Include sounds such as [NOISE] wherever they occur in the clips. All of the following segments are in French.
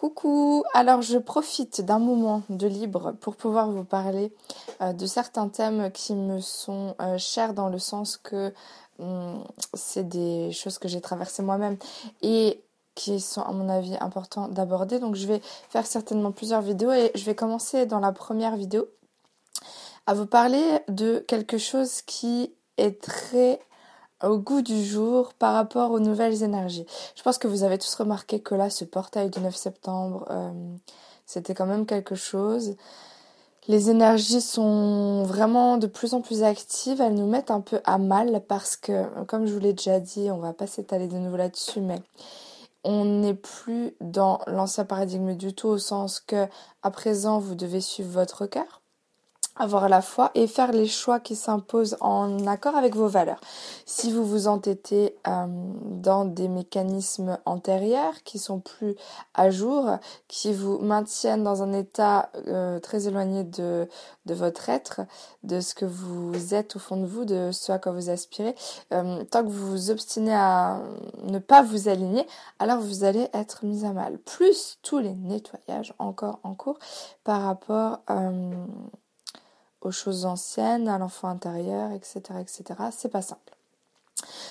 Coucou, alors je profite d'un moment de libre pour pouvoir vous parler euh, de certains thèmes qui me sont euh, chers dans le sens que hum, c'est des choses que j'ai traversées moi-même et qui sont à mon avis importants d'aborder. Donc je vais faire certainement plusieurs vidéos et je vais commencer dans la première vidéo à vous parler de quelque chose qui est très au goût du jour par rapport aux nouvelles énergies. Je pense que vous avez tous remarqué que là, ce portail du 9 septembre, euh, c'était quand même quelque chose. Les énergies sont vraiment de plus en plus actives, elles nous mettent un peu à mal parce que, comme je vous l'ai déjà dit, on va pas s'étaler de nouveau là-dessus, mais on n'est plus dans l'ancien paradigme du tout au sens que à présent vous devez suivre votre cœur avoir la foi et faire les choix qui s'imposent en accord avec vos valeurs. Si vous vous entêtez euh, dans des mécanismes antérieurs qui sont plus à jour, qui vous maintiennent dans un état euh, très éloigné de, de votre être, de ce que vous êtes au fond de vous, de ce à quoi vous aspirez, euh, tant que vous vous obstinez à ne pas vous aligner, alors vous allez être mis à mal. Plus tous les nettoyages encore en cours par rapport aux choses anciennes, à l'enfant intérieur, etc., etc. C'est pas simple.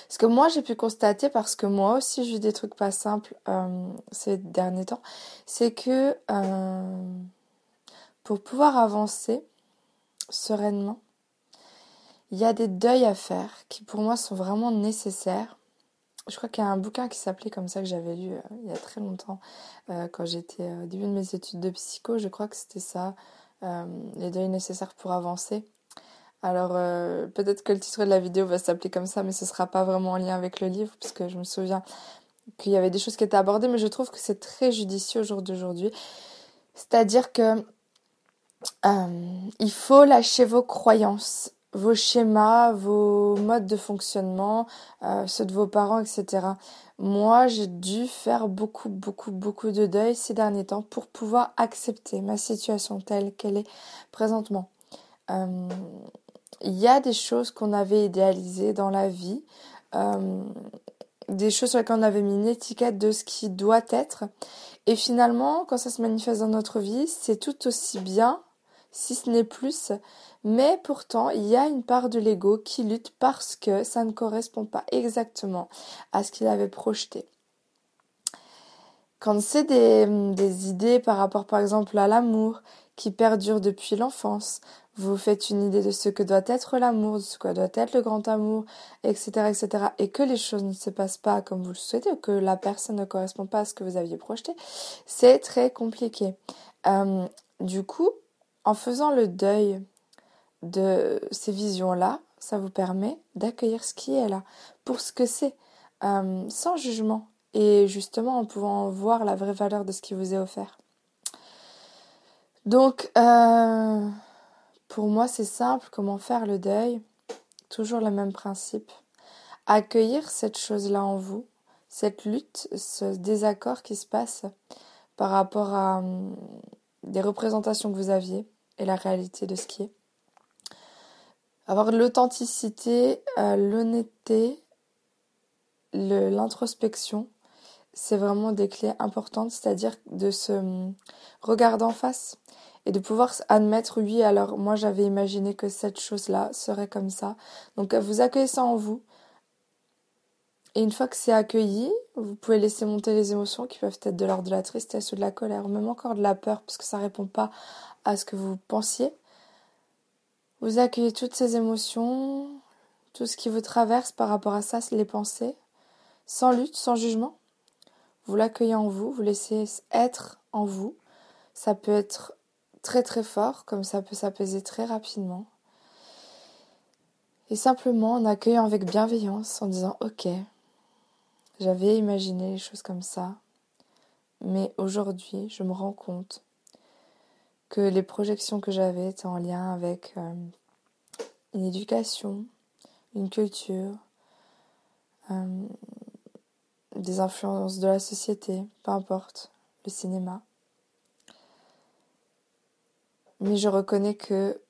Ce que moi j'ai pu constater, parce que moi aussi j'ai eu des trucs pas simples euh, ces derniers temps, c'est que euh, pour pouvoir avancer sereinement, il y a des deuils à faire qui pour moi sont vraiment nécessaires. Je crois qu'il y a un bouquin qui s'appelait comme ça que j'avais lu euh, il y a très longtemps quand j'étais au début de mes études de psycho. Je crois que c'était ça. Euh, les deuils nécessaires pour avancer. Alors euh, peut-être que le titre de la vidéo va s'appeler comme ça, mais ce sera pas vraiment en lien avec le livre, puisque je me souviens qu'il y avait des choses qui étaient abordées, mais je trouve que c'est très judicieux au jour d'aujourd'hui. C'est-à-dire que euh, il faut lâcher vos croyances, vos schémas, vos modes de fonctionnement, ceux de vos parents, etc. Moi, j'ai dû faire beaucoup, beaucoup, beaucoup de deuil ces derniers temps pour pouvoir accepter ma situation telle qu'elle est présentement. Euh, il y a des choses qu'on avait idéalisées dans la vie, euh, des choses sur lesquelles on avait mis une étiquette de ce qui doit être. Et finalement, quand ça se manifeste dans notre vie, c'est tout aussi bien, si ce n'est plus, mais pourtant, il y a une part de l'ego qui lutte parce que ça ne correspond pas exactement à ce qu'il avait projeté. Quand c'est des, idées par rapport par exemple à l'amour qui perdurent depuis l'enfance, vous faites une idée de ce que doit être l'amour, de ce que doit être le grand amour, etc., etc., et que les choses ne se passent pas comme vous le souhaitez, ou que la personne ne correspond pas à ce que vous aviez projeté, c'est très compliqué. Euh, du coup, en faisant le deuil de ces visions-là, ça vous permet d'accueillir ce qui est là, pour ce que c'est, euh, sans jugement, et justement en pouvant voir la vraie valeur de ce qui vous est offert. Donc, euh, pour moi, c'est simple, comment faire le deuil Toujours le même principe. Accueillir cette chose-là en vous, cette lutte, ce désaccord qui se passe par rapport à des représentations que vous aviez et la réalité de ce qui est. Avoir l'authenticité, euh, l'honnêteté, l'introspection, c'est vraiment des clés importantes, c'est-à-dire de se hum, regarder en face et de pouvoir admettre, oui, alors moi j'avais imaginé que cette chose-là serait comme ça. Donc vous accueillez ça en vous. Et une fois que c'est accueilli, vous pouvez laisser monter les émotions qui peuvent être de l'ordre de la tristesse ou de la colère, ou même encore de la peur, parce que ça répond pas à ce que vous pensiez. Vous accueillez toutes ces émotions, tout ce qui vous traverse par rapport à ça, les pensées, sans lutte, sans jugement. Vous l'accueillez en vous, vous laissez être en vous. Ça peut être très très fort, comme ça peut s'apaiser très rapidement. Et simplement en accueillant avec bienveillance, en disant Ok, j'avais imaginé les choses comme ça, mais aujourd'hui je me rends compte que les projections que j'avais étaient en lien avec euh, une éducation, une culture, euh, des influences de la société, peu importe, le cinéma. Mais je reconnais que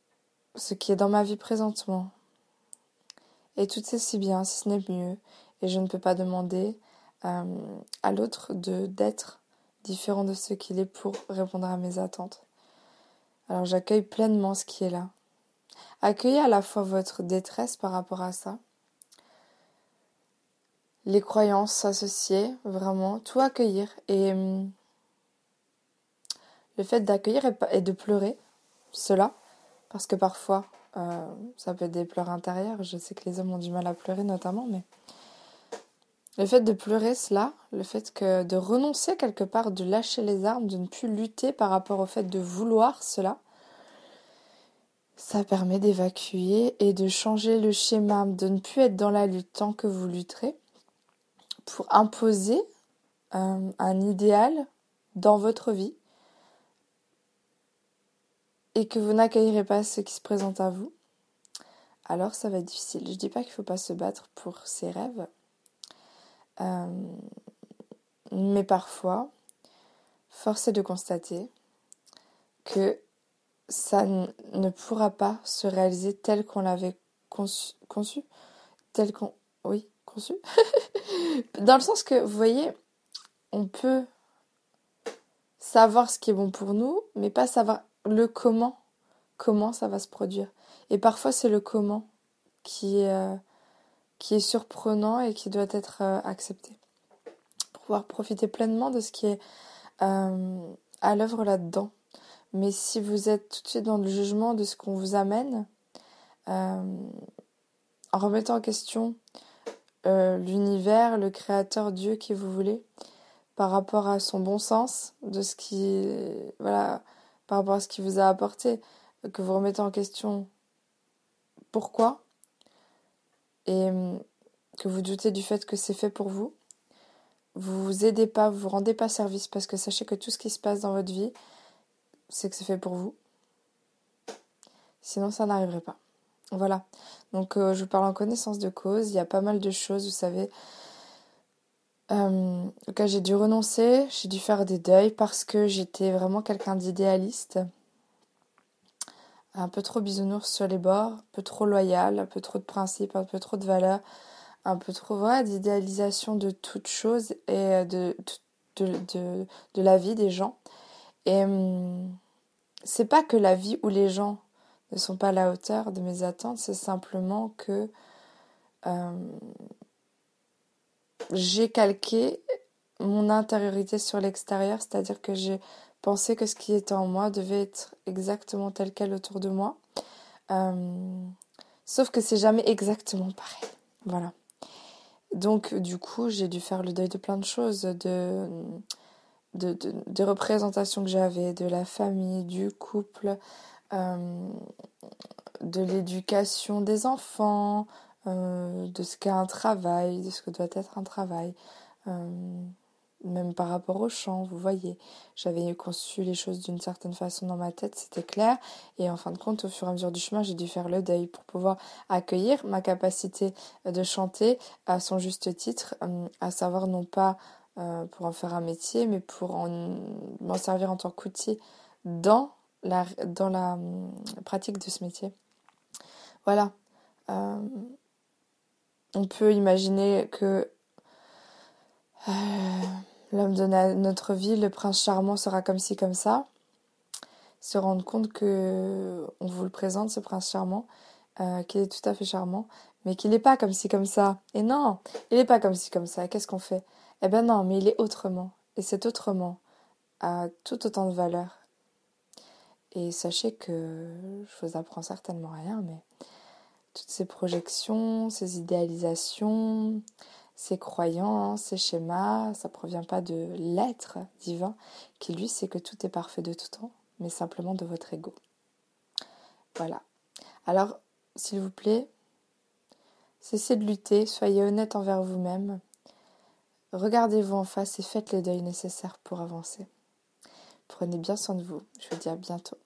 ce qui est dans ma vie présentement est tout aussi bien, si ce n'est mieux, et je ne peux pas demander euh, à l'autre de d'être différent de ce qu'il est pour répondre à mes attentes. Alors j'accueille pleinement ce qui est là. Accueillez à la fois votre détresse par rapport à ça, les croyances associées, vraiment, tout accueillir. Et hum, le fait d'accueillir et de pleurer, cela, parce que parfois, euh, ça peut être des pleurs intérieures, je sais que les hommes ont du mal à pleurer notamment, mais le fait de pleurer cela, le fait de renoncer quelque part, de lâcher les armes, de ne plus lutter par rapport au fait de vouloir cela, ça permet d'évacuer et de changer le schéma, de ne plus être dans la lutte tant que vous lutterez pour imposer euh, un idéal dans votre vie et que vous n'accueillerez pas ce qui se présente à vous, alors ça va être difficile. Je ne dis pas qu'il ne faut pas se battre pour ses rêves, euh, mais parfois, force est de constater que ça ne pourra pas se réaliser tel qu'on l'avait conçu, tel qu'on, oui, conçu, [LAUGHS] dans le sens que, vous voyez, on peut savoir ce qui est bon pour nous, mais pas savoir le comment, comment ça va se produire. Et parfois, c'est le comment qui euh, qui est surprenant et qui doit être euh, accepté. Pour pouvoir profiter pleinement de ce qui est euh, à l'œuvre là-dedans. Mais si vous êtes tout de suite dans le jugement de ce qu'on vous amène, euh, en remettant en question l'univers, le créateur, Dieu qui vous voulez, par rapport à son bon sens, de ce qui, voilà, par rapport à ce qui vous a apporté, que vous remettez en question pourquoi, et que vous doutez du fait que c'est fait pour vous, vous vous aidez pas, vous vous rendez pas service parce que sachez que tout ce qui se passe dans votre vie, c'est que c'est fait pour vous. Sinon, ça n'arriverait pas. Voilà. Donc, euh, je vous parle en connaissance de cause. Il y a pas mal de choses, vous savez, euh, auxquelles j'ai dû renoncer. J'ai dû faire des deuils parce que j'étais vraiment quelqu'un d'idéaliste. Un peu trop bisounours sur les bords, un peu trop loyal, un peu trop de principes, un peu trop de valeurs, un peu trop d'idéalisation de toute chose et de, de la vie des gens. Et hum, c'est pas que la vie ou les gens ne sont pas à la hauteur de mes attentes, c'est simplement que hum, j'ai calqué mon intériorité sur l'extérieur, c'est-à-dire que j'ai pensé que ce qui était en moi devait être exactement tel quel autour de moi. Hum, sauf que c'est jamais exactement pareil. Voilà. Donc, du coup, j'ai dû faire le deuil de plein de choses, de représentations que j'avais, de la famille, du couple, euh, de l'éducation des enfants, euh, de ce qu'est un travail, de ce que doit être un travail, euh, même par rapport au chant, vous voyez. J'avais conçu les choses d'une certaine façon dans ma tête, c'était clair, et en fin de compte, au fur et à mesure du chemin, j'ai dû faire le deuil pour pouvoir accueillir ma capacité de chanter à son juste titre, à savoir non pas euh, pour en faire un métier, mais pour m'en servir en tant qu'outil dans la, dans la hum, pratique de ce métier. Voilà. Euh, on peut imaginer que euh, l'homme de notre vie, le prince charmant, sera comme ci, comme ça. Se rendre compte que on vous le présente, ce prince charmant, qu'il est tout à fait charmant, mais qu'il n'est pas comme ci, comme ça. Et non, il n'est pas comme ci, comme ça. Qu'est-ce qu'on fait? Eh ben non, mais il est autrement. Et cet autrement a tout autant de valeur. Et sachez que je vous apprends certainement rien, mais toutes ces projections, ces idéalisations, ces croyances, ces schémas, ça provient pas de l'être divin qui lui sait que tout est parfait de tout temps, mais simplement de votre ego. Voilà. Alors, s'il vous plaît, cessez de lutter, soyez honnête envers vous-même Regardez-vous en face et faites les deuils nécessaires pour avancer. Prenez bien soin de vous. Je vous dis à bientôt.